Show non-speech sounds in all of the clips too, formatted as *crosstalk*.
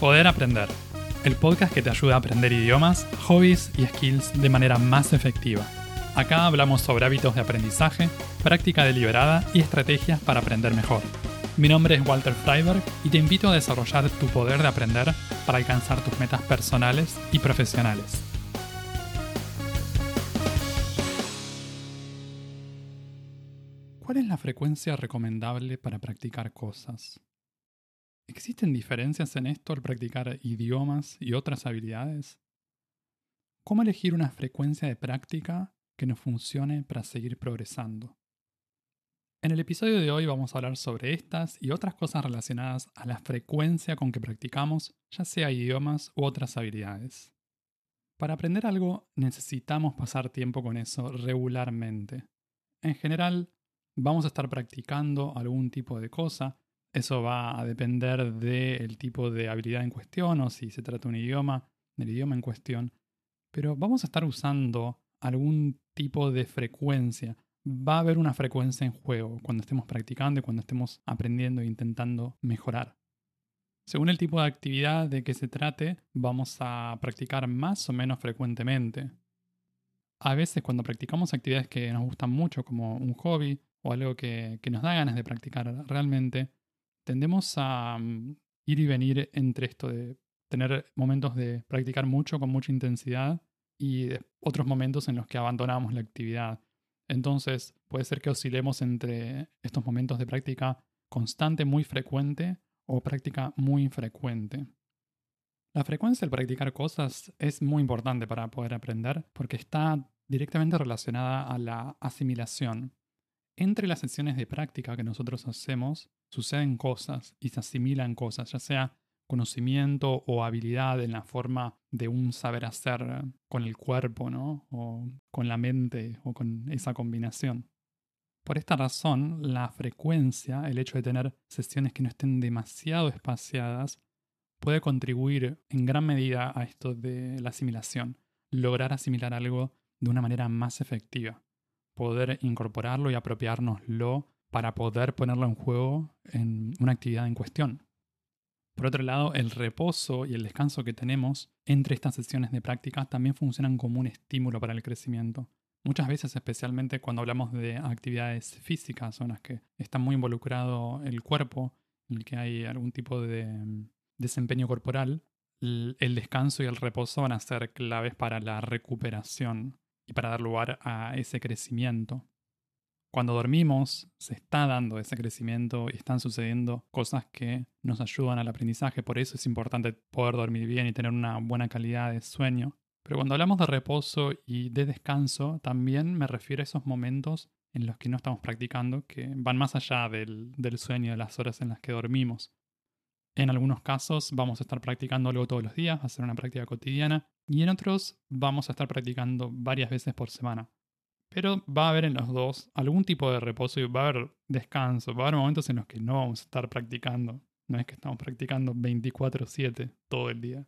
Poder Aprender, el podcast que te ayuda a aprender idiomas, hobbies y skills de manera más efectiva. Acá hablamos sobre hábitos de aprendizaje, práctica deliberada y estrategias para aprender mejor. Mi nombre es Walter Freiberg y te invito a desarrollar tu poder de aprender para alcanzar tus metas personales y profesionales. ¿Cuál es la frecuencia recomendable para practicar cosas? ¿Existen diferencias en esto al practicar idiomas y otras habilidades? ¿Cómo elegir una frecuencia de práctica que nos funcione para seguir progresando? En el episodio de hoy vamos a hablar sobre estas y otras cosas relacionadas a la frecuencia con que practicamos, ya sea idiomas u otras habilidades. Para aprender algo necesitamos pasar tiempo con eso regularmente. En general, vamos a estar practicando algún tipo de cosa, eso va a depender del tipo de habilidad en cuestión o si se trata de un idioma, del idioma en cuestión. Pero vamos a estar usando algún tipo de frecuencia. Va a haber una frecuencia en juego cuando estemos practicando y cuando estemos aprendiendo e intentando mejorar. Según el tipo de actividad de que se trate, vamos a practicar más o menos frecuentemente. A veces cuando practicamos actividades que nos gustan mucho, como un hobby o algo que, que nos da ganas de practicar realmente, tendemos a mm, ir y venir entre esto de tener momentos de practicar mucho con mucha intensidad y otros momentos en los que abandonamos la actividad. Entonces puede ser que oscilemos entre estos momentos de práctica constante, muy frecuente o práctica muy infrecuente. La frecuencia del practicar cosas es muy importante para poder aprender porque está directamente relacionada a la asimilación. Entre las sesiones de práctica que nosotros hacemos, suceden cosas y se asimilan cosas, ya sea conocimiento o habilidad en la forma de un saber hacer con el cuerpo, ¿no? O con la mente o con esa combinación. Por esta razón, la frecuencia, el hecho de tener sesiones que no estén demasiado espaciadas, puede contribuir en gran medida a esto de la asimilación, lograr asimilar algo de una manera más efectiva, poder incorporarlo y apropiárnoslo para poder ponerlo en juego en una actividad en cuestión. Por otro lado, el reposo y el descanso que tenemos entre estas sesiones de práctica también funcionan como un estímulo para el crecimiento. Muchas veces, especialmente cuando hablamos de actividades físicas, en las que está muy involucrado el cuerpo, en el que hay algún tipo de mm, desempeño corporal, el descanso y el reposo van a ser claves para la recuperación y para dar lugar a ese crecimiento. Cuando dormimos, se está dando ese crecimiento y están sucediendo cosas que nos ayudan al aprendizaje. Por eso es importante poder dormir bien y tener una buena calidad de sueño. Pero cuando hablamos de reposo y de descanso, también me refiero a esos momentos en los que no estamos practicando, que van más allá del, sueño, de las horas en las que dormimos. En algunos casos vamos a estar practicando algo todos los días, ser una práctica cotidiana, y en otros vamos a estar practicando varias veces por semana. Pero va a haber en los dos algún tipo de reposo y va a haber descanso. Va a haber momentos en los que no vamos a estar practicando. No es que estamos practicando 24/7 todo el día.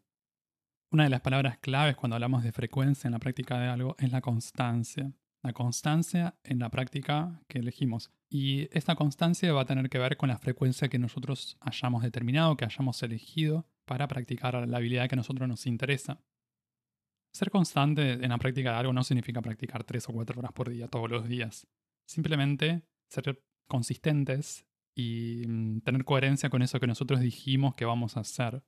Una de las palabras claves cuando hablamos de frecuencia en la práctica de algo es la constancia. La constancia en la práctica que elegimos. Y esta constancia va a tener que ver con la frecuencia que nosotros hayamos determinado, que hayamos elegido para practicar la habilidad que a nosotros nos interesa. Ser constante en la práctica de algo no significa practicar tres o cuatro horas por día todos los días. Simplemente ser consistentes y mm, tener coherencia con eso que nosotros dijimos que vamos a hacer.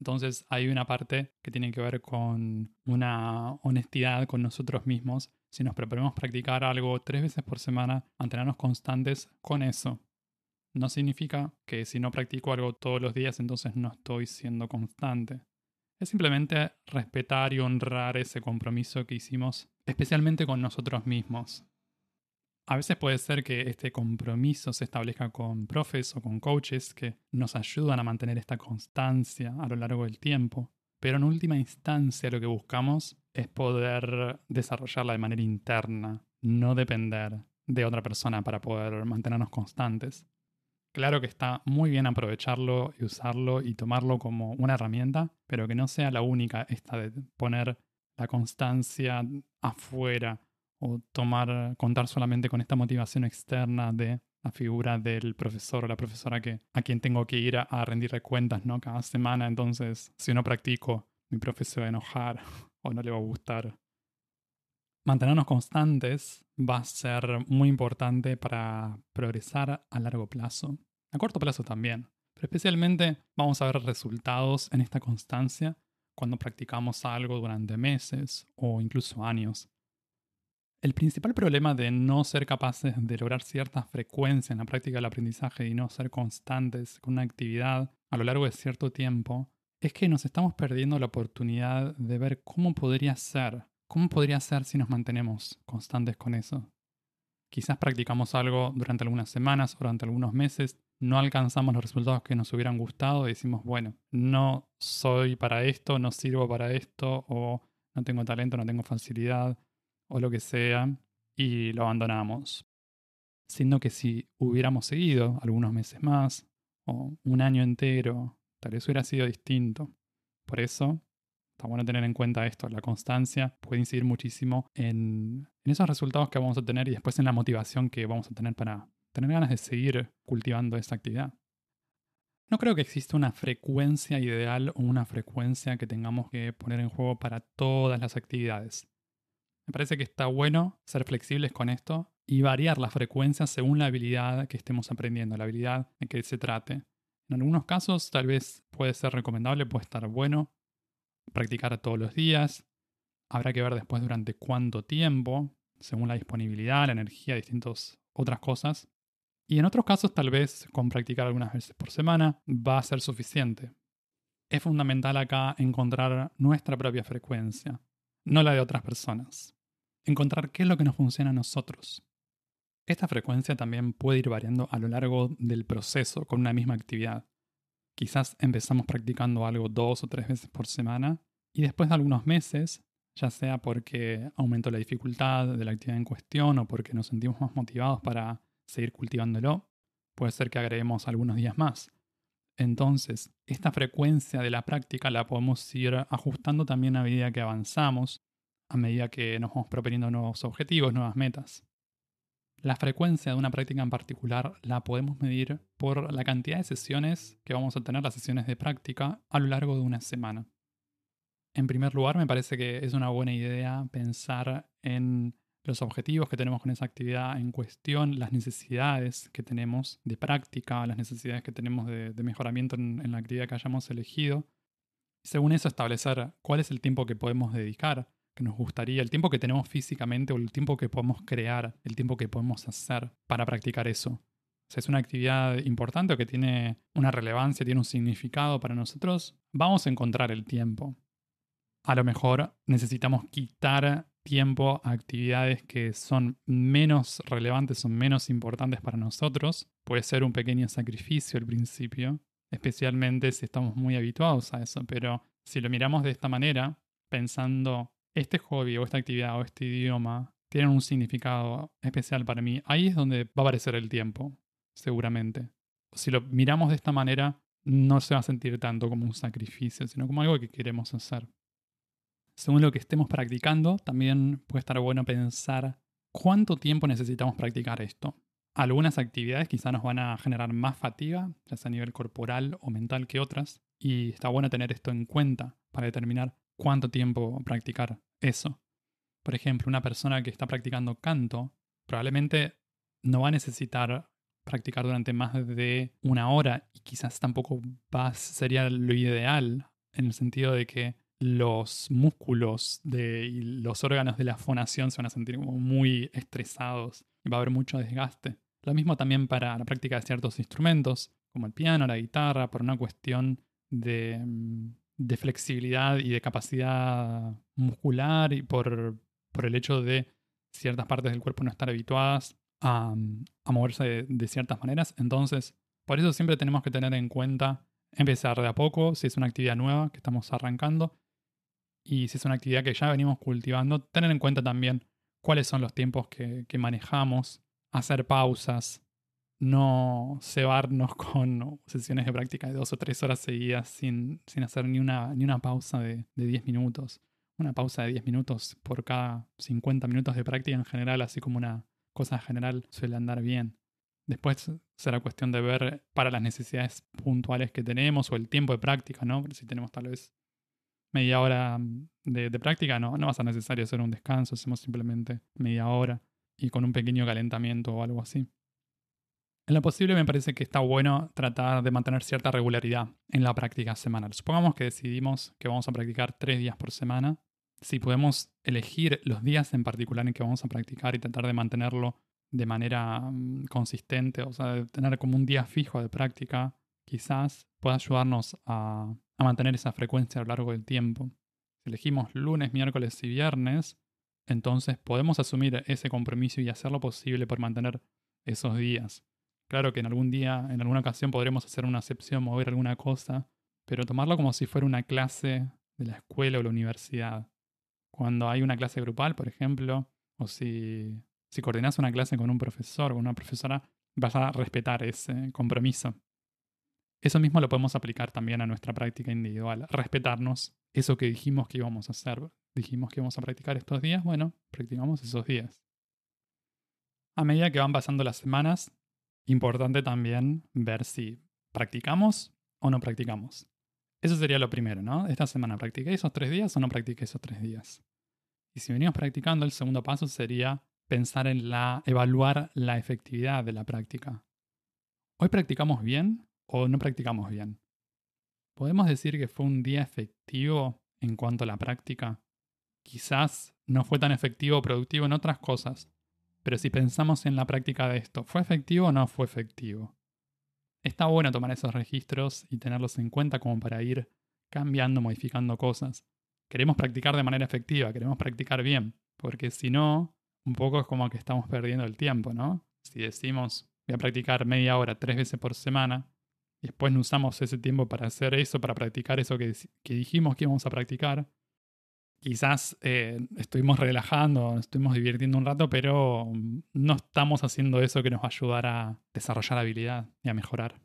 Entonces hay una parte que tiene que ver con una honestidad con nosotros mismos. Si nos proponemos practicar algo tres veces por semana, mantenernos constantes con eso. No significa que si no practico algo todos los días, entonces no estoy siendo constante es simplemente respetar y honrar ese compromiso que hicimos, especialmente con nosotros mismos. A veces puede ser que este compromiso se establezca con profes o con coaches que nos ayudan a mantener esta constancia a lo largo del tiempo, pero en última instancia lo que buscamos es poder desarrollarla de manera interna, no depender de otra persona para poder mantenernos constantes. Claro que está muy bien aprovecharlo y usarlo y tomarlo como una herramienta, pero que no sea la única esta de poner la constancia afuera o tomar, contar solamente con esta motivación externa de la figura del profesor o la profesora que, a quien tengo que ir a, a rendirle cuentas ¿no? cada semana. Entonces, si no practico, mi profesor va a enojar *laughs* o no le va a gustar. Mantenernos constantes va a ser muy importante para progresar a largo plazo. A corto plazo también. Pero especialmente vamos a ver resultados en esta constancia cuando practicamos algo durante meses o incluso años. El principal problema de no ser capaces de lograr cierta frecuencia en la práctica del aprendizaje y no ser constantes con una actividad a lo largo de cierto tiempo es que nos estamos perdiendo la oportunidad de ver cómo podría ser, cómo podría ser si nos mantenemos constantes con eso. Quizás practicamos algo durante algunas semanas durante algunos meses, no alcanzamos los resultados que nos hubieran gustado y decimos, bueno, no soy para esto, no sirvo para esto, o no tengo talento, no tengo facilidad, o lo que sea, y lo abandonamos. Siendo que si hubiéramos seguido algunos meses más, o un año entero, tal vez hubiera sido distinto. Por eso, está bueno tener en cuenta esto, la constancia puede incidir muchísimo en, en esos resultados que vamos a tener y después en la motivación que vamos a tener para tener ganas de seguir cultivando esa actividad. No creo que exista una frecuencia ideal o una frecuencia que tengamos que poner en juego para todas las actividades. Me parece que está bueno ser flexibles con esto y variar la frecuencia según la habilidad que estemos aprendiendo, la habilidad de que se trate. En algunos casos tal vez puede ser recomendable, puede estar bueno practicar todos los días. Habrá que ver después durante cuánto tiempo, según la disponibilidad, la energía, distintas otras cosas. Y en otros casos tal vez con practicar algunas veces por semana va a ser suficiente. Es fundamental acá encontrar nuestra propia frecuencia, no la de otras personas. Encontrar qué es lo que nos funciona a nosotros. Esta frecuencia también puede ir variando a lo largo del proceso con una misma actividad. Quizás empezamos practicando algo dos o tres veces por semana y después de algunos meses, ya sea porque aumentó la dificultad de la actividad en cuestión o porque nos sentimos más motivados para seguir cultivándolo, puede ser que agreguemos algunos días más. Entonces, esta frecuencia de la práctica la podemos ir ajustando también a medida que avanzamos, a medida que nos vamos proponiendo nuevos objetivos, nuevas metas. La frecuencia de una práctica en particular la podemos medir por la cantidad de sesiones que vamos a tener, las sesiones de práctica, a lo largo de una semana. En primer lugar, me parece que es una buena idea pensar en los objetivos que tenemos con esa actividad en cuestión, las necesidades que tenemos de práctica, las necesidades que tenemos de, mejoramiento en, en, la actividad que hayamos elegido. Según eso, establecer cuál es el tiempo que podemos dedicar, que nos gustaría, el tiempo que tenemos físicamente o el tiempo que podemos crear, el tiempo que podemos hacer para practicar eso. O es una actividad importante o que tiene una relevancia, tiene un significado para nosotros, vamos a encontrar el tiempo. A lo mejor necesitamos quitar tiempo a actividades que son menos relevantes, son menos importantes para nosotros. Puede ser un pequeño sacrificio al principio, especialmente si estamos muy habituados a eso, pero si lo miramos de esta manera, pensando este hobby o esta actividad o este idioma tienen un significado especial para mí, ahí es donde va a aparecer el tiempo, seguramente. Si lo miramos de esta manera, no se va a sentir tanto como un sacrificio, sino como algo que queremos hacer según lo que estemos practicando, también puede estar bueno pensar cuánto tiempo necesitamos practicar esto. Algunas actividades quizá nos van a generar más fatiga, ya sea a nivel corporal o mental que otras, y está bueno tener esto en cuenta para determinar cuánto tiempo practicar eso. Por ejemplo, una persona que está practicando canto probablemente no va a necesitar practicar durante más de una hora y quizás tampoco va, sería lo ideal en el sentido de que los músculos de, y los órganos de la fonación se van a sentir muy estresados y va a haber mucho desgaste. Lo mismo también para la práctica de ciertos instrumentos, como el piano, la guitarra, por una cuestión de, mm, de flexibilidad y de capacidad muscular y por, por, el hecho de ciertas partes del cuerpo no estar habituadas a, a moverse de, de ciertas maneras. Entonces, por eso siempre tenemos que tener en cuenta empezar de a poco, si es una actividad nueva que estamos arrancando, y si es una actividad que ya venimos cultivando, tener en cuenta también cuáles son los tiempos que, manejamos, hacer pausas, no cebarnos *laughs* con sesiones de práctica de dos o tres horas seguidas sin, sin hacer ni una, ni una pausa de, de 10 minutos. Una pausa de 10 minutos por cada 50 minutos de práctica en general, así como una cosa general, suele andar bien. Después será cuestión de ver para las necesidades puntuales que tenemos o el tiempo de práctica, ¿no? Si tenemos tal vez media hora de, de práctica, no, no va a ser necesario hacer un descanso, hacemos simplemente media hora y con un pequeño calentamiento o algo así. En lo posible me parece que está bueno tratar de mantener cierta regularidad en la práctica semanal. Supongamos que decidimos que vamos a practicar tres días por semana. Si podemos elegir los días en particular en que vamos a practicar y tratar de mantenerlo de manera mm, consistente, o sea, de tener como un día fijo de práctica, quizás pueda ayudarnos a, a mantener esa frecuencia a lo largo del tiempo. Si elegimos lunes, miércoles y viernes, entonces podemos asumir ese compromiso y hacer lo posible por mantener esos días. Claro que en algún día, en alguna ocasión podremos hacer una excepción, mover alguna cosa, pero tomarlo como si fuera una clase de la escuela o la universidad. Cuando hay una clase grupal, por ejemplo, o si, si coordinas una clase con un profesor o una profesora, vas a respetar ese compromiso. Eso mismo lo podemos aplicar también a nuestra práctica individual, respetarnos eso que dijimos que íbamos a hacer. Dijimos que íbamos a practicar estos días, bueno, practicamos esos días. A medida que van pasando las semanas, Importante también ver si practicamos o no practicamos. Eso sería lo primero, ¿no? Esta semana practiqué esos tres días o no practiqué esos tres días. Y si venimos practicando, el segundo paso sería pensar en la, evaluar la efectividad de la práctica. ¿Hoy practicamos bien o no practicamos bien? ¿Podemos decir que fue un día efectivo en cuanto a la práctica? Quizás no fue tan efectivo o productivo en otras cosas, pero si pensamos en la práctica de esto, ¿fue efectivo o no fue efectivo? Está bueno tomar esos registros y tenerlos en cuenta como para ir cambiando, modificando cosas. Queremos practicar de manera efectiva, queremos practicar bien, porque si no, un poco es como que estamos perdiendo el tiempo, ¿no? Si decimos, voy a practicar media hora tres veces por semana, y después no usamos ese tiempo para hacer eso, para practicar eso que, dijimos que íbamos a practicar, quizás eh, estuvimos relajando, estuvimos divirtiendo un rato, pero no estamos haciendo eso que nos va a ayudar a desarrollar habilidad y a mejorar.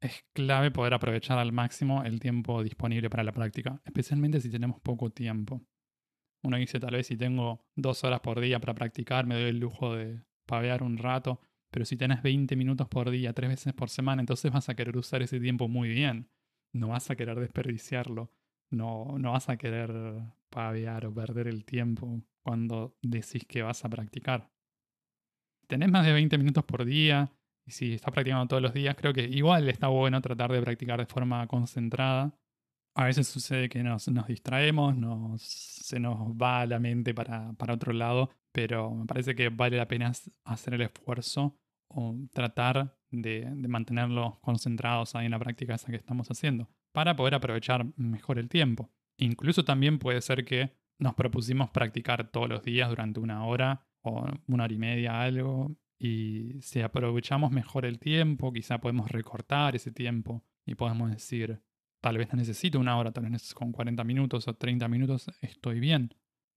Es clave poder aprovechar al máximo el tiempo disponible para la práctica, especialmente si tenemos poco tiempo. Uno dice tal vez si tengo dos horas por día para practicar, me doy el lujo de pavear un rato, pero si tenés 20 minutos por día, tres veces por semana, entonces vas a querer usar ese tiempo muy bien. No vas a querer desperdiciarlo no, no vas a querer paviar o perder el tiempo cuando decís que vas a practicar. Tenés más de 20 minutos por día y si estás practicando todos los días, creo que igual está bueno tratar de practicar de forma concentrada. A veces sucede que nos, nos distraemos, nos, se nos va la mente para, para otro lado, pero me parece que vale la pena hacer el esfuerzo o tratar de, de mantenerlos concentrados ahí en la práctica esa que estamos haciendo para poder aprovechar mejor el tiempo. Incluso también puede ser que nos propusimos practicar todos los días durante una hora o una hora y media algo y si aprovechamos mejor el tiempo, quizá podemos recortar ese tiempo y podemos decir, tal vez no necesito una hora, tal vez con 40 minutos o 30 minutos estoy bien.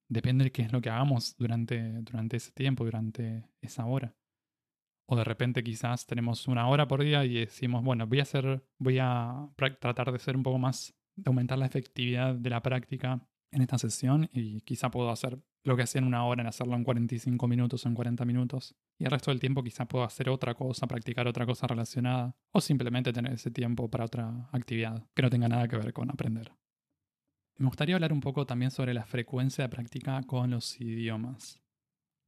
Depende de qué es lo que hagamos durante, durante ese tiempo, durante esa hora. O de repente quizás tenemos una hora por día y decimos, bueno, voy a hacer, voy a tratar de ser un poco más, de aumentar la efectividad de la práctica en esta sesión y quizá puedo hacer lo que hacía en una hora, en hacerlo en 45 minutos o en 40 minutos. Y el resto del tiempo quizá puedo hacer otra cosa, practicar otra cosa relacionada o simplemente tener ese tiempo para otra actividad que no tenga nada que ver con aprender. Me gustaría hablar un poco también sobre la frecuencia de práctica con los idiomas.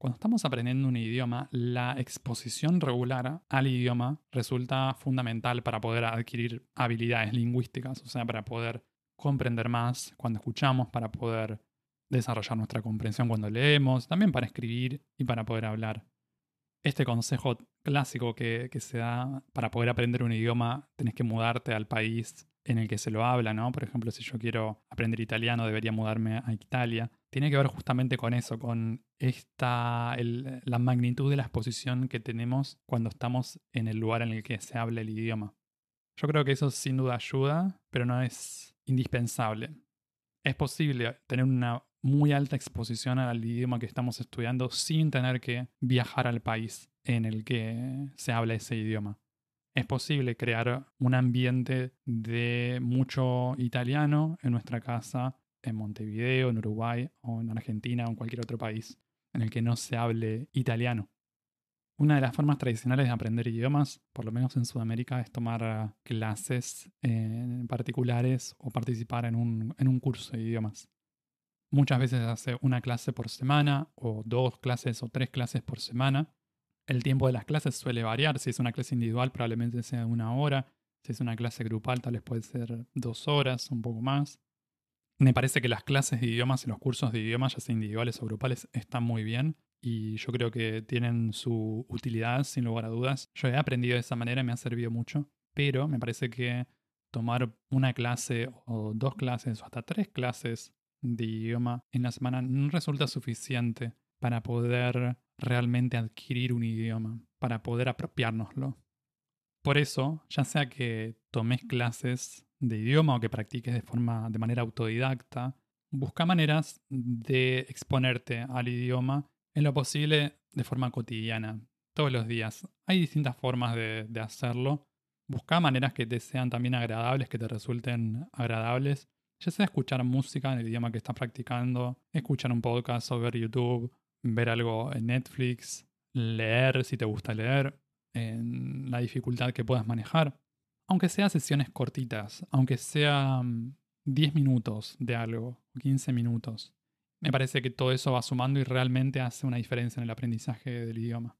Cuando estamos aprendiendo un idioma, la exposición regular al idioma resulta fundamental para poder adquirir habilidades lingüísticas, o sea, para poder comprender más cuando escuchamos, para poder desarrollar nuestra comprensión cuando leemos, también para escribir y para poder hablar. Este consejo clásico que, se da para poder aprender un idioma, tenés que mudarte al país en el que se lo habla, ¿no? Por ejemplo, si yo quiero aprender italiano, debería mudarme a Italia. Tiene que ver justamente con eso, con esta, la magnitud de la exposición que tenemos cuando estamos en el lugar en el que se habla el idioma. Yo creo que eso sin duda ayuda, pero no es indispensable. Es posible tener una muy alta exposición al idioma que estamos estudiando sin tener que viajar al país en el que se habla ese idioma es posible crear un ambiente de mucho italiano en nuestra casa, en Montevideo, en Uruguay o en Argentina o en cualquier otro país en el que no se hable italiano. Una de las formas tradicionales de aprender idiomas, por lo menos en Sudamérica, es tomar eh, clases eh, particulares o participar en un, en un curso de idiomas. Muchas veces hace una clase por semana o dos clases o tres clases por semana. El tiempo de las clases suele variar. Si es una clase individual probablemente sea una hora. Si es una clase grupal tal vez puede ser dos horas, un poco más. Me parece que las clases de idiomas y los cursos de idiomas, ya sea individuales o grupales, están muy bien y yo creo que tienen su utilidad sin lugar a dudas. Yo he aprendido de esa manera y me ha servido mucho, pero me parece que tomar una clase o dos clases o hasta tres clases de idioma en la semana no resulta suficiente para poder realmente adquirir un idioma, para poder apropiárnoslo. Por eso, ya sea que tomes clases de idioma o que practiques de forma de manera autodidacta, busca maneras de exponerte al idioma en lo posible de forma cotidiana, todos los días. Hay distintas formas de, hacerlo. Busca maneras que te sean también agradables, que te resulten agradables. Ya sea escuchar música en el idioma que estás practicando, escuchar un podcast o ver YouTube, ver algo en Netflix, leer si te gusta leer, en la dificultad que puedas manejar. Aunque sea sesiones cortitas, aunque sean 10 minutos de algo, o 15 minutos. Me parece que todo eso va sumando y realmente hace una diferencia en el aprendizaje del idioma.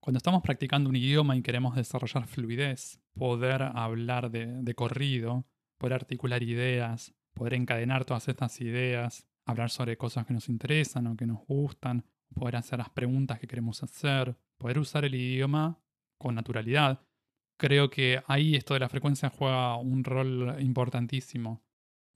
Cuando estamos practicando un idioma y queremos desarrollar fluidez, poder hablar de, corrido, poder articular ideas, poder encadenar todas estas ideas, hablar sobre cosas que nos interesan o que nos gustan, poder hacer las preguntas que queremos hacer, poder usar el idioma con naturalidad. Creo que ahí esto de la frecuencia juega un rol importantísimo.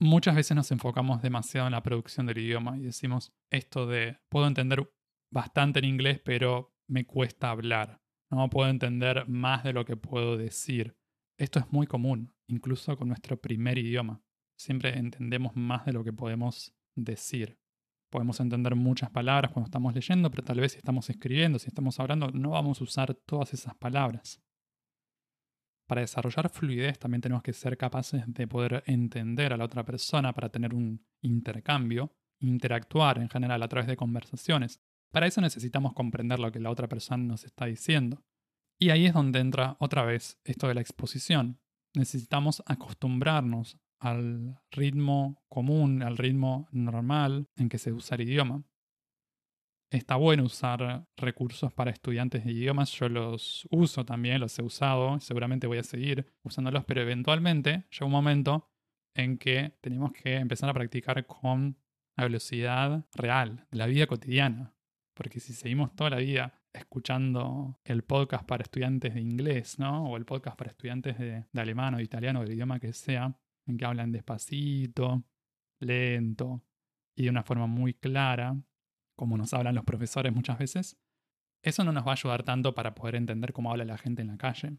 Muchas veces nos enfocamos demasiado en la producción del idioma y decimos esto de puedo entender bastante en inglés, pero me cuesta hablar. No puedo entender más de lo que puedo decir. Esto es muy común, incluso con nuestro primer idioma. Siempre entendemos más de lo que podemos decir. Podemos entender muchas palabras cuando estamos leyendo, pero tal vez si estamos escribiendo, si estamos hablando, no vamos a usar todas esas palabras. Para desarrollar fluidez también tenemos que ser capaces de poder entender a la otra persona para tener un intercambio, interactuar en general a través de conversaciones. Para eso necesitamos comprender lo que la otra persona nos está diciendo. Y ahí es donde entra otra vez esto de la exposición. Necesitamos acostumbrarnos al ritmo común, al ritmo normal en que se usa el idioma está bueno usar recursos para estudiantes de idiomas. Yo los uso también, los he usado, seguramente voy a seguir usándolos, pero eventualmente llega un momento en que tenemos que empezar a practicar con la velocidad real de la vida cotidiana. Porque si seguimos toda la vida escuchando el podcast para estudiantes de inglés, ¿no? O el podcast para estudiantes de, de alemán o de italiano, del idioma que sea, en que hablan despacito, lento y de una forma muy clara, como nos hablan los profesores muchas veces, eso no nos va a ayudar tanto para poder entender cómo habla la gente en la calle.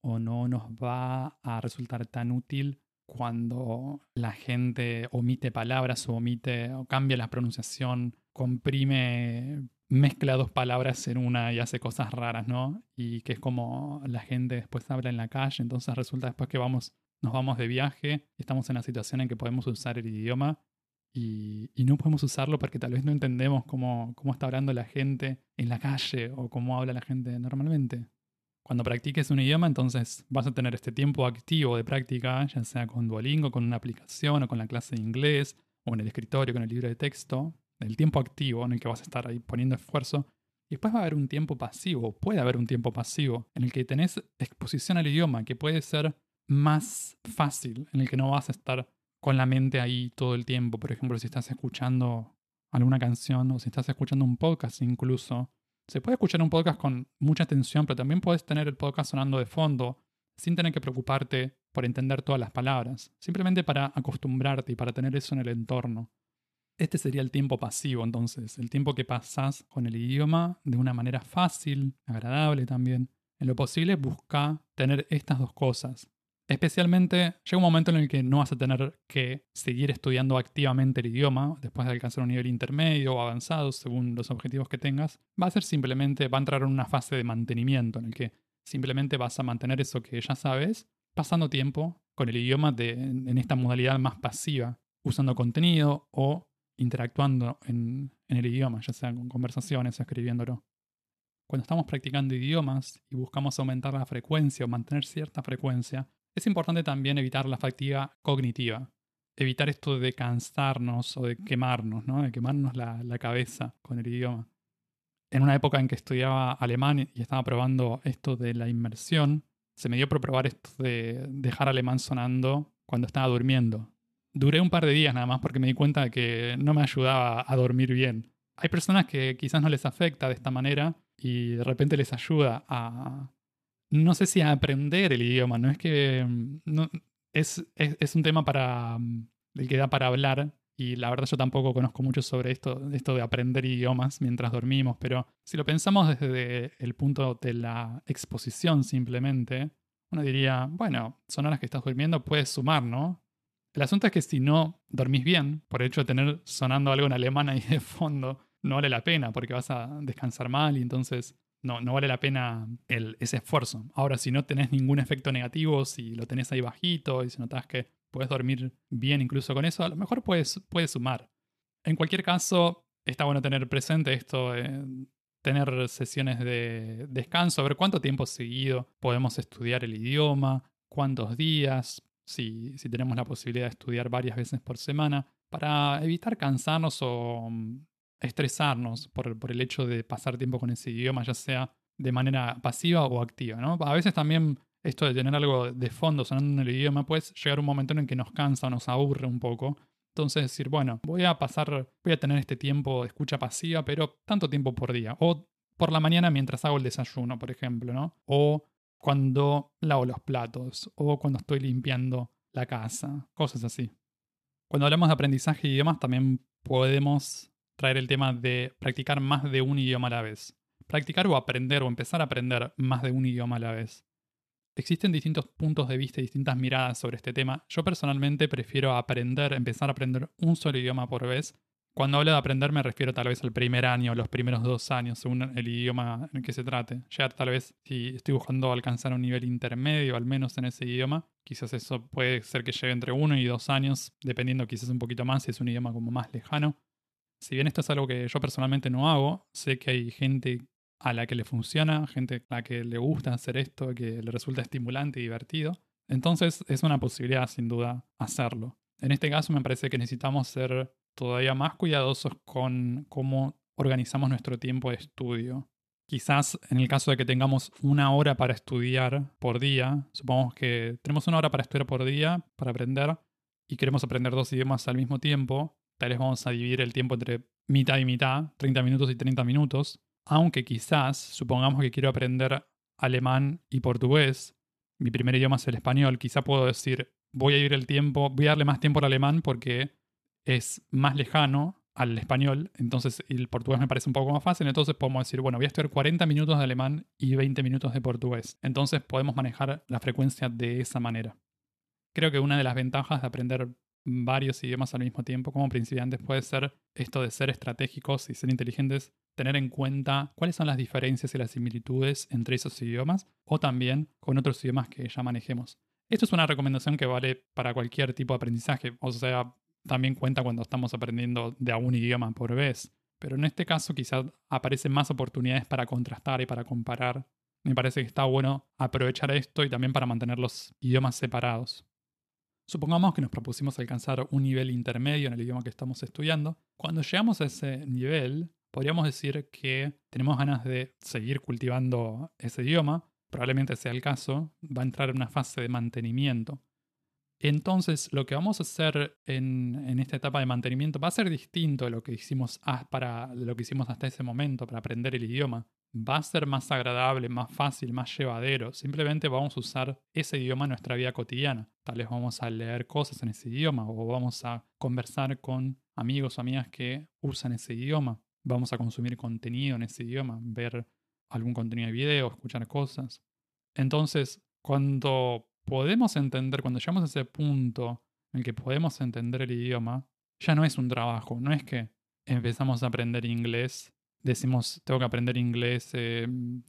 O no nos va a resultar tan útil cuando la gente omite palabras o omite o cambia la pronunciación, comprime, mezcla dos palabras en una y hace cosas raras, ¿no? Y que es como la gente después habla en la calle, entonces resulta después que vamos, nos vamos de viaje, estamos en la situación en que podemos usar el idioma y, no podemos usarlo porque tal vez no entendemos cómo, está hablando la gente en la calle o cómo habla la gente normalmente. Cuando practiques un idioma, entonces vas a tener este tiempo activo de práctica, ya sea con Duolingo, con una aplicación o con la clase de inglés, o en el escritorio, con el libro de texto, el tiempo activo en el que vas a estar ahí poniendo esfuerzo. Y después va a haber un tiempo pasivo, puede haber un tiempo pasivo, en el que tenés exposición al idioma, que puede ser más fácil, en el que no vas a estar con la mente ahí todo el tiempo. Por ejemplo, si estás escuchando alguna canción o si estás escuchando un podcast incluso. Se puede escuchar un podcast con mucha atención, pero también puedes tener el podcast sonando de fondo sin tener que preocuparte por entender todas las palabras, simplemente para acostumbrarte y para tener eso en el entorno. Este sería el tiempo pasivo, entonces, el tiempo que pasas con el idioma de una manera fácil, agradable también. En lo posible, busca tener estas dos cosas, Especialmente llega un momento en el que no vas a tener que seguir estudiando activamente el idioma después de alcanzar un nivel intermedio o avanzado según los objetivos que tengas. Va a ser simplemente, va a entrar en una fase de mantenimiento en el que simplemente vas a mantener eso que ya sabes, pasando tiempo con el idioma en esta modalidad más pasiva, usando contenido o interactuando en, en el idioma, ya sea con conversaciones o escribiéndolo. cuando estamos practicando idiomas y buscamos aumentar la frecuencia o mantener cierta frecuencia, es importante también evitar la fatiga cognitiva. Evitar esto de cansarnos o de quemarnos, ¿no? De quemarnos la, la cabeza con el idioma. En una época en que estudiaba alemán y estaba probando esto de la inmersión, se me dio por probar esto de dejar alemán sonando cuando estaba durmiendo. Duré un par de días nada más porque me di cuenta de que no me ayudaba a dormir bien. Hay personas que quizás no les afecta de esta manera y de repente les ayuda a, no sé si aprender el idioma, no es que es, es, un tema para el que da para hablar y la verdad yo tampoco conozco mucho sobre esto, esto de aprender idiomas mientras dormimos, pero si lo pensamos desde el punto de la exposición simplemente, uno diría, bueno, son horas que estás durmiendo, puedes sumar, ¿no? El asunto es que si no dormís bien, por el hecho de tener sonando algo en alemán ahí de fondo, no vale la pena porque vas a descansar mal y entonces no, no vale la pena el, ese esfuerzo. Ahora, si no tenés ningún efecto negativo, si lo tenés ahí bajito y si notas que puedes dormir bien incluso con eso, a lo mejor puedes, sumar. En cualquier caso, está bueno tener presente esto, tener sesiones de descanso, a ver cuánto tiempo seguido podemos estudiar el idioma, cuántos días, si, si tenemos la posibilidad de estudiar varias veces por semana, para evitar cansarnos o mm, estresarnos por, por, el hecho de pasar tiempo con ese idioma, ya sea de manera pasiva o activa. ¿no? A veces también esto de tener algo de fondo sonando en el idioma puede llegar un momento en que nos cansa o nos aburre un poco. Entonces decir, bueno, voy a pasar, voy a tener este tiempo de escucha pasiva, pero tanto tiempo por día. O por la mañana mientras hago el desayuno, por ejemplo, ¿no? O cuando lavo los platos o cuando estoy limpiando la casa, cosas así. Cuando hablamos de aprendizaje de idiomas también podemos traer el tema de practicar más de un idioma a la vez. Practicar o aprender o empezar a aprender más de un idioma a la vez. Existen distintos puntos de vista y distintas miradas sobre este tema. Yo personalmente prefiero aprender, empezar a aprender un solo idioma por vez cuando hablo de aprender me refiero tal vez al primer año, los primeros dos años, según el idioma en el que se trate. Ya tal vez si estoy buscando alcanzar un nivel intermedio, al menos en ese idioma, quizás eso puede ser que llegue entre uno y dos años, dependiendo quizás un poquito más si es un idioma como más lejano. Si bien esto es algo que yo personalmente no hago, sé que hay gente a la que le funciona, gente a la que le gusta hacer esto, que le resulta estimulante y divertido. Entonces es una posibilidad sin duda hacerlo. En este caso me parece que necesitamos ser todavía más cuidadosos con cómo organizamos nuestro tiempo de estudio. Quizás en el caso de que tengamos una hora para estudiar por día, supongamos que tenemos una hora para estudiar por día, para aprender, y queremos aprender dos idiomas al mismo tiempo, tal vez vamos a dividir el tiempo entre mitad y mitad, 30 minutos y 30 minutos, aunque quizás, supongamos que quiero aprender alemán y portugués, mi primer idioma es el español, quizá puedo decir, voy a ir el tiempo, voy a darle más tiempo al alemán porque es más lejano al español, entonces el portugués me parece un poco más fácil, entonces podemos decir, bueno, voy a estudiar 40 minutos de alemán y 20 minutos de portugués. Entonces podemos manejar la frecuencia de esa manera. Creo que una de las ventajas de aprender varios idiomas al mismo tiempo como principiantes puede ser esto de ser estratégicos y ser inteligentes, tener en cuenta cuáles son las diferencias y las similitudes entre esos idiomas o también con otros idiomas que ya manejemos. Esto es una recomendación que vale para cualquier tipo de aprendizaje, o sea, también cuenta cuando estamos aprendiendo de algún idioma por vez. Pero en este caso quizás aparecen más oportunidades para contrastar y para comparar. Me parece que está bueno aprovechar esto y también para mantener los idiomas separados. Supongamos que nos propusimos alcanzar un nivel intermedio en el idioma que estamos estudiando. Cuando llegamos a ese nivel, podríamos decir que tenemos ganas de seguir cultivando ese idioma. Probablemente sea el caso. Va a entrar en una fase de mantenimiento. Entonces, lo que vamos a hacer en, esta etapa de mantenimiento va a ser distinto de lo que hicimos para lo que hicimos hasta ese momento para aprender el idioma. Va a ser más agradable, más fácil, más llevadero. Simplemente vamos a usar ese idioma en nuestra vida cotidiana. Tal vez vamos a leer cosas en ese idioma o vamos a conversar con amigos o amigas que usan ese idioma. Vamos a consumir contenido en ese idioma, ver algún contenido de video, escuchar cosas. Entonces, cuando podemos entender, cuando llegamos a ese punto en el que podemos entender el idioma, ya no es un trabajo, no es que empezamos a aprender inglés, decimos, tengo que aprender inglés, eh,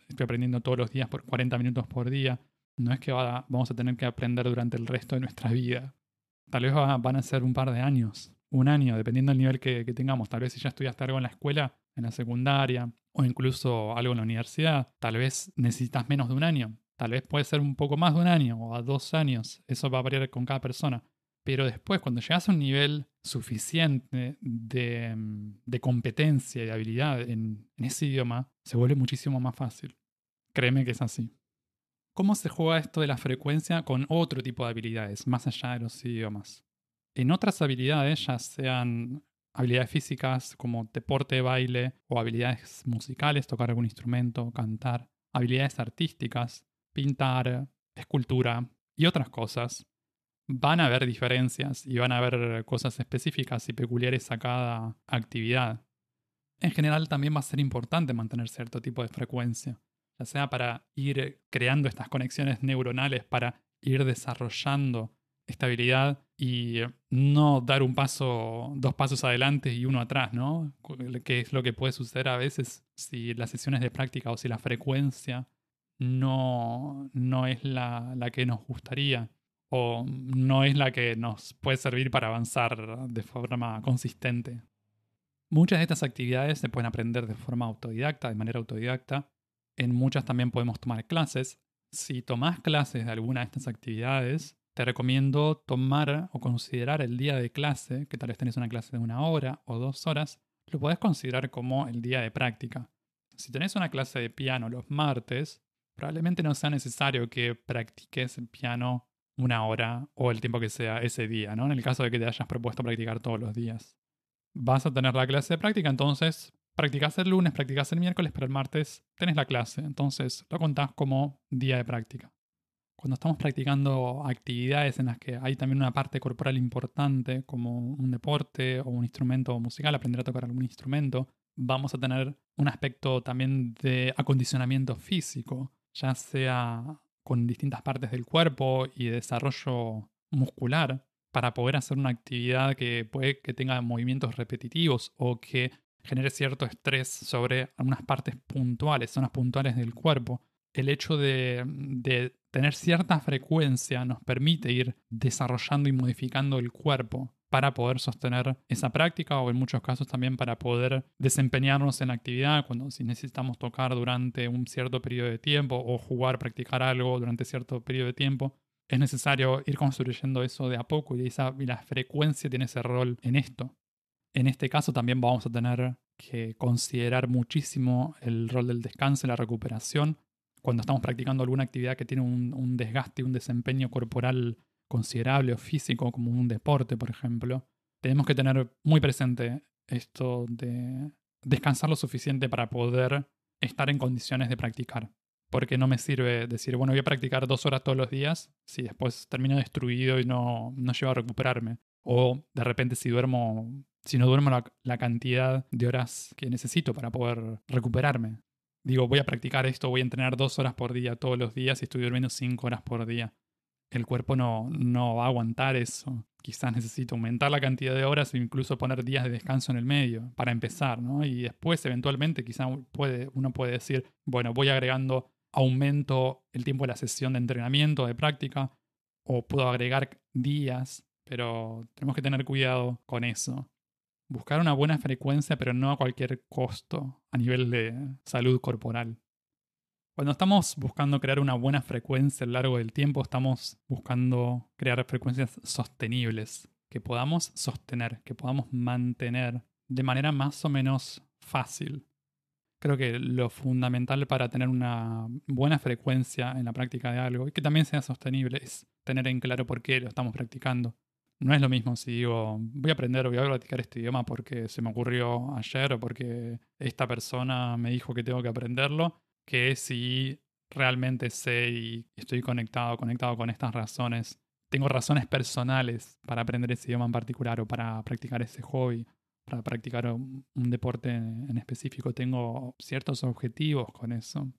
estoy aprendiendo todos los días por 40 minutos por día, no es que vamos a tener que aprender durante el resto de nuestra vida. Tal vez van a ser un par de años, un año, dependiendo del nivel que, que tengamos. Tal vez si ya estudiaste algo en la escuela, en la secundaria o incluso algo en la universidad. Tal vez necesitas menos de un año, tal vez puede ser un poco más de un año o a dos años, eso va a variar con cada persona. Pero después, cuando llegas a un nivel suficiente de, mm, competencia y de habilidad en, en ese idioma, se vuelve muchísimo más fácil. Créeme que es así. ¿Cómo se juega esto de la frecuencia con otro tipo de habilidades, más allá de los idiomas? En otras habilidades, ya sean habilidades físicas como deporte, baile, o habilidades musicales, tocar algún instrumento, cantar, habilidades artísticas, pintar, escultura y otras cosas, van a haber diferencias y van a haber cosas específicas y peculiares a cada actividad. En general también va a ser importante mantener cierto tipo de frecuencia ya sea para ir creando estas conexiones neuronales, para ir desarrollando esta habilidad y no dar un paso, dos pasos adelante y uno atrás, ¿no? Que es lo que puede suceder a veces si las sesiones de práctica o si la frecuencia no, no es la, la que nos gustaría o no es la que nos puede servir para avanzar de forma consistente. Muchas de estas actividades se pueden aprender de forma autodidacta, de manera autodidacta, en muchas también podemos tomar clases. Si tomás clases de alguna de estas actividades, te recomiendo tomar o considerar el día de clase, que tal vez tenés una clase de una hora o dos horas, lo podés considerar como el día de práctica. Si tenés una clase de piano los martes, probablemente no sea necesario que practiques el piano una hora o el tiempo que sea ese día, ¿no? En el caso de que te hayas propuesto practicar todos los días. Vas a tener la clase de práctica, entonces practicas el lunes, practicas el miércoles, pero el martes tenés la clase, entonces lo contás como día de práctica. Cuando estamos practicando actividades en las que hay también una parte corporal importante, como un deporte o un instrumento musical, aprender a tocar algún instrumento, vamos a tener un aspecto también de acondicionamiento físico, ya sea con distintas partes del cuerpo y de desarrollo muscular, para poder hacer una actividad que puede que tenga movimientos repetitivos o que genere cierto estrés sobre algunas partes puntuales, zonas puntuales del cuerpo. El hecho de, tener cierta frecuencia nos permite ir desarrollando y modificando el cuerpo para poder sostener esa práctica o en muchos casos también para poder desempeñarnos en la actividad cuando si necesitamos tocar durante un cierto periodo de tiempo o jugar, practicar algo durante cierto periodo de tiempo. Es necesario ir construyendo eso de a poco y, esa, y la frecuencia tiene ese rol en esto. En este caso también vamos a tener que considerar muchísimo el rol del descanso y la recuperación cuando estamos practicando alguna actividad que tiene un, un desgaste, un desempeño corporal considerable o físico, como un deporte, por ejemplo. Tenemos que tener muy presente esto de descansar lo suficiente para poder estar en condiciones de practicar. Porque no me sirve decir, bueno, voy a practicar dos horas todos los días si después termino destruido y no, no llego a recuperarme. O de repente si duermo, si no duermo la, cantidad de horas que necesito para poder recuperarme. Digo, voy a practicar esto, voy a entrenar dos horas por día todos los días y estoy durmiendo cinco horas por día. El cuerpo no, no va a aguantar eso. Quizás necesito aumentar la cantidad de horas e incluso poner días de descanso en el medio para empezar, ¿no? Y después, eventualmente, quizás puede, uno puede decir, bueno, voy agregando, aumento el tiempo de la sesión de entrenamiento, de práctica, o puedo agregar días pero tenemos que tener cuidado con eso. Buscar una buena frecuencia, pero no a cualquier costo a nivel de salud corporal. Cuando estamos buscando crear una buena frecuencia a lo largo del tiempo, estamos buscando crear frecuencias sostenibles, que podamos sostener, que podamos mantener de manera más o menos fácil. Creo que lo fundamental para tener una buena frecuencia en la práctica de algo y que también sea sostenible es tener en claro por qué lo estamos practicando. No es lo mismo si digo, voy a aprender, voy a practicar este idioma porque se me ocurrió ayer o porque esta persona me dijo que tengo que aprenderlo, que si realmente sé y estoy conectado, conectado con estas razones. Tengo razones personales para aprender ese idioma en particular o para practicar ese hobby, para practicar un, deporte en específico. Tengo ciertos objetivos con eso.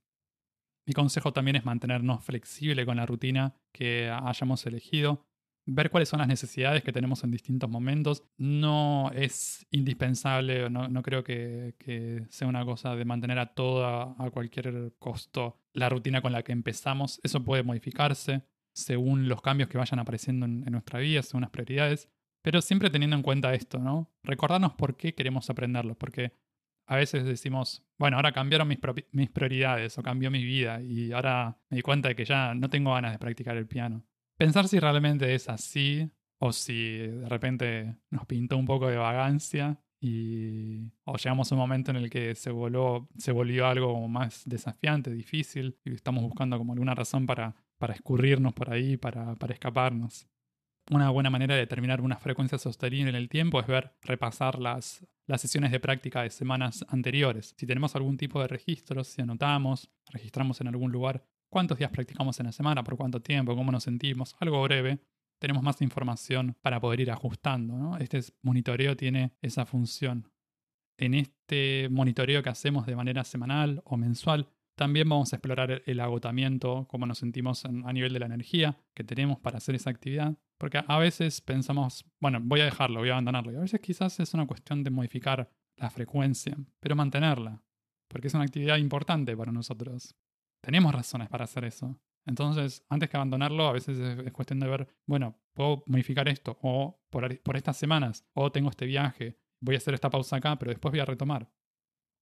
Mi consejo también es mantenernos flexible con la rutina que hayamos elegido ver cuáles son las necesidades que tenemos en distintos momentos. No es indispensable, no, no creo que, sea una cosa de mantener a toda, a cualquier costo, la rutina con la que empezamos. Eso puede modificarse según los cambios que vayan apareciendo en, en nuestra vida, según las prioridades. Pero siempre teniendo en cuenta esto, ¿no? Recordarnos por qué queremos aprenderlo, porque a veces decimos, bueno, ahora cambiaron mis, mis prioridades o cambió mi vida y ahora me di cuenta de que ya no tengo ganas de practicar el piano. Pensar si realmente es así o si de repente nos pintó un poco de vagancia y o llegamos a un momento en el que se, voló, se volvió algo más desafiante, difícil y estamos buscando como alguna razón para, para escurrirnos por ahí, para, para escaparnos. Una buena manera de determinar una frecuencia sostenible en el tiempo es ver, repasar las, las sesiones de práctica de semanas anteriores. Si tenemos algún tipo de registro, si anotamos, registramos en algún lugar cuántos días practicamos en la semana, por cuánto tiempo, cómo nos sentimos, algo breve, tenemos más información para poder ir ajustando. Este monitoreo tiene esa función. En este monitoreo que hacemos de manera semanal o mensual, también vamos a explorar el agotamiento, cómo nos sentimos a nivel de la energía que tenemos para hacer esa actividad. Porque a veces pensamos, bueno, voy a dejarlo, voy a abandonarlo. A veces quizás es una cuestión de modificar la frecuencia, pero mantenerla. Porque es una actividad importante para nosotros. Tenemos razones para hacer eso. Entonces, antes que abandonarlo, a veces es, cuestión de ver, bueno, puedo modificar esto, o por, por estas semanas, o tengo este viaje, voy a hacer esta pausa acá, pero después voy a retomar.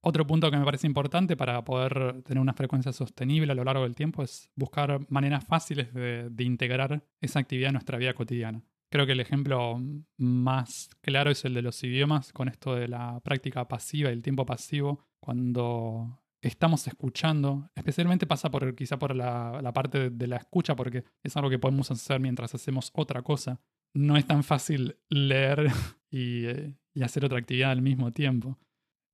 Otro punto que me parece importante para poder tener una frecuencia sostenible a lo largo del tiempo es buscar maneras fáciles de, de, integrar esa actividad en nuestra vida cotidiana. Creo que el ejemplo más claro es el de los idiomas, con esto de la práctica pasiva y el tiempo pasivo, cuando estamos escuchando, especialmente pasa por quizá por la, parte de, la escucha, porque es algo que podemos hacer mientras hacemos otra cosa. No es tan fácil leer *laughs* y, hacer otra actividad al mismo tiempo.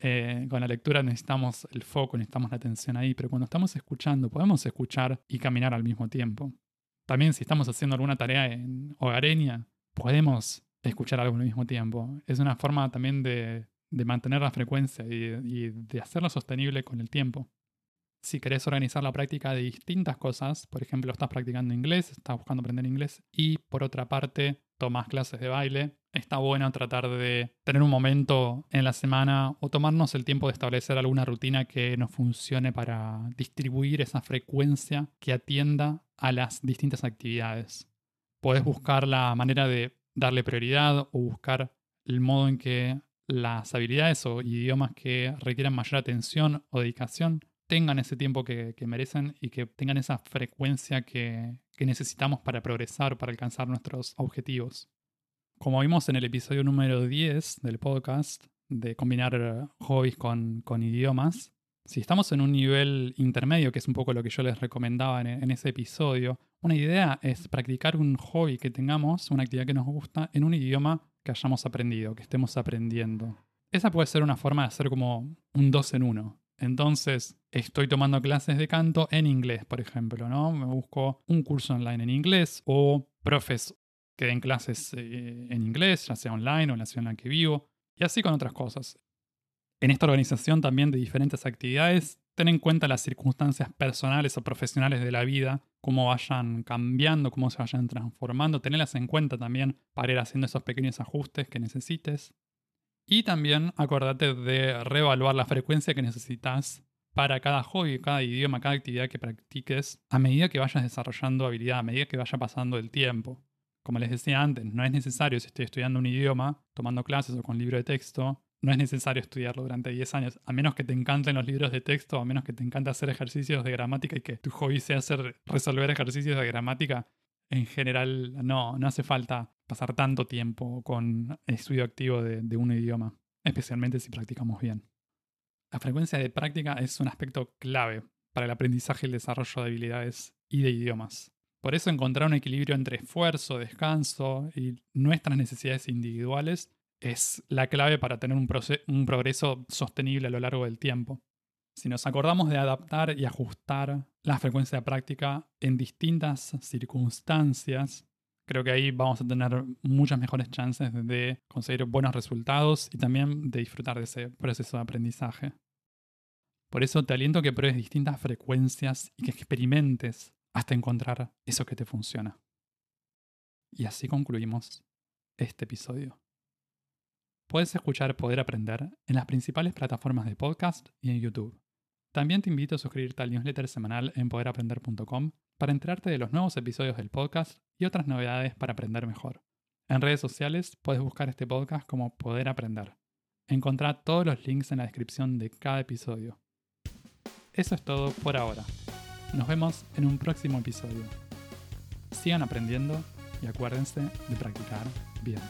Eh, con la lectura necesitamos el foco, necesitamos la atención ahí, pero cuando estamos escuchando podemos escuchar y caminar al mismo tiempo. También si estamos haciendo alguna tarea en hogareña, podemos escuchar algo al mismo tiempo. Es una forma también de de mantener la frecuencia y, de hacerlo sostenible con el tiempo. Si querés organizar la práctica de distintas cosas, por ejemplo, estás practicando inglés, estás buscando aprender inglés y por otra parte tomas clases de baile, está bueno tratar de tener un momento en la semana o tomarnos el tiempo de establecer alguna rutina que nos funcione para distribuir esa frecuencia que atienda a las distintas actividades. Puedes buscar la manera de darle prioridad o buscar el modo en que las habilidades o idiomas que requieran mayor atención o dedicación tengan ese tiempo que, merecen y que tengan esa frecuencia que, necesitamos para progresar, para alcanzar nuestros objetivos. Como vimos en el episodio número 10 del podcast de combinar hobbies con, idiomas, si estamos en un nivel intermedio, que es un poco lo que yo les recomendaba en, ese episodio, una idea es practicar un hobby que tengamos, una actividad que nos gusta, en un idioma que hayamos aprendido, que estemos aprendiendo. Esa puede ser una forma de hacer como un dos en uno. Entonces, estoy tomando clases de canto en inglés, por ejemplo, ¿no? Me busco un curso online en inglés o profes que den clases eh, en inglés, ya sea online o en la ciudad en la que vivo, y así con otras cosas. En esta organización también de diferentes actividades, ten en cuenta las circunstancias personales o profesionales de la vida cómo vayan cambiando, cómo se vayan transformando, tenerlas en cuenta también para ir haciendo esos pequeños ajustes que necesites. Y también acordate de reevaluar la frecuencia que necesitas para cada hobby, cada idioma, cada actividad que practiques a medida que vayas desarrollando habilidad, a medida que vaya pasando el tiempo. Como les decía antes, no es necesario si estoy estudiando un idioma, tomando clases o con libro de texto, no es necesario estudiarlo durante 10 años, a menos que te encanten los libros de texto, a menos que te encante hacer ejercicios de gramática y que tu hobby sea hacer, resolver ejercicios de gramática. En general, no, no hace falta pasar tanto tiempo con estudio activo de, de un idioma, especialmente si practicamos bien. La frecuencia de práctica es un aspecto clave para el aprendizaje y el desarrollo de habilidades y de idiomas. Por eso encontrar un equilibrio entre esfuerzo, descanso y nuestras necesidades individuales es la clave para tener un, progreso sostenible a lo largo del tiempo. Si nos acordamos de adaptar y ajustar la frecuencia de práctica en distintas circunstancias, creo que ahí vamos a tener muchas mejores chances de conseguir buenos resultados y también de disfrutar de ese proceso de aprendizaje. Por eso te aliento que pruebes distintas frecuencias y que experimentes hasta encontrar eso que te funciona. Y así concluimos este episodio. Puedes escuchar Poder Aprender en las principales plataformas de podcast y en YouTube. También te invito a suscribirte al newsletter semanal en poderaprender.com para enterarte de los nuevos episodios del podcast y otras novedades para aprender mejor. En redes sociales puedes buscar este podcast como Poder Aprender. Encontrá todos los links en la descripción de cada episodio. Eso es todo por ahora. Nos vemos en un próximo episodio. Sigan aprendiendo y acuérdense de practicar bien.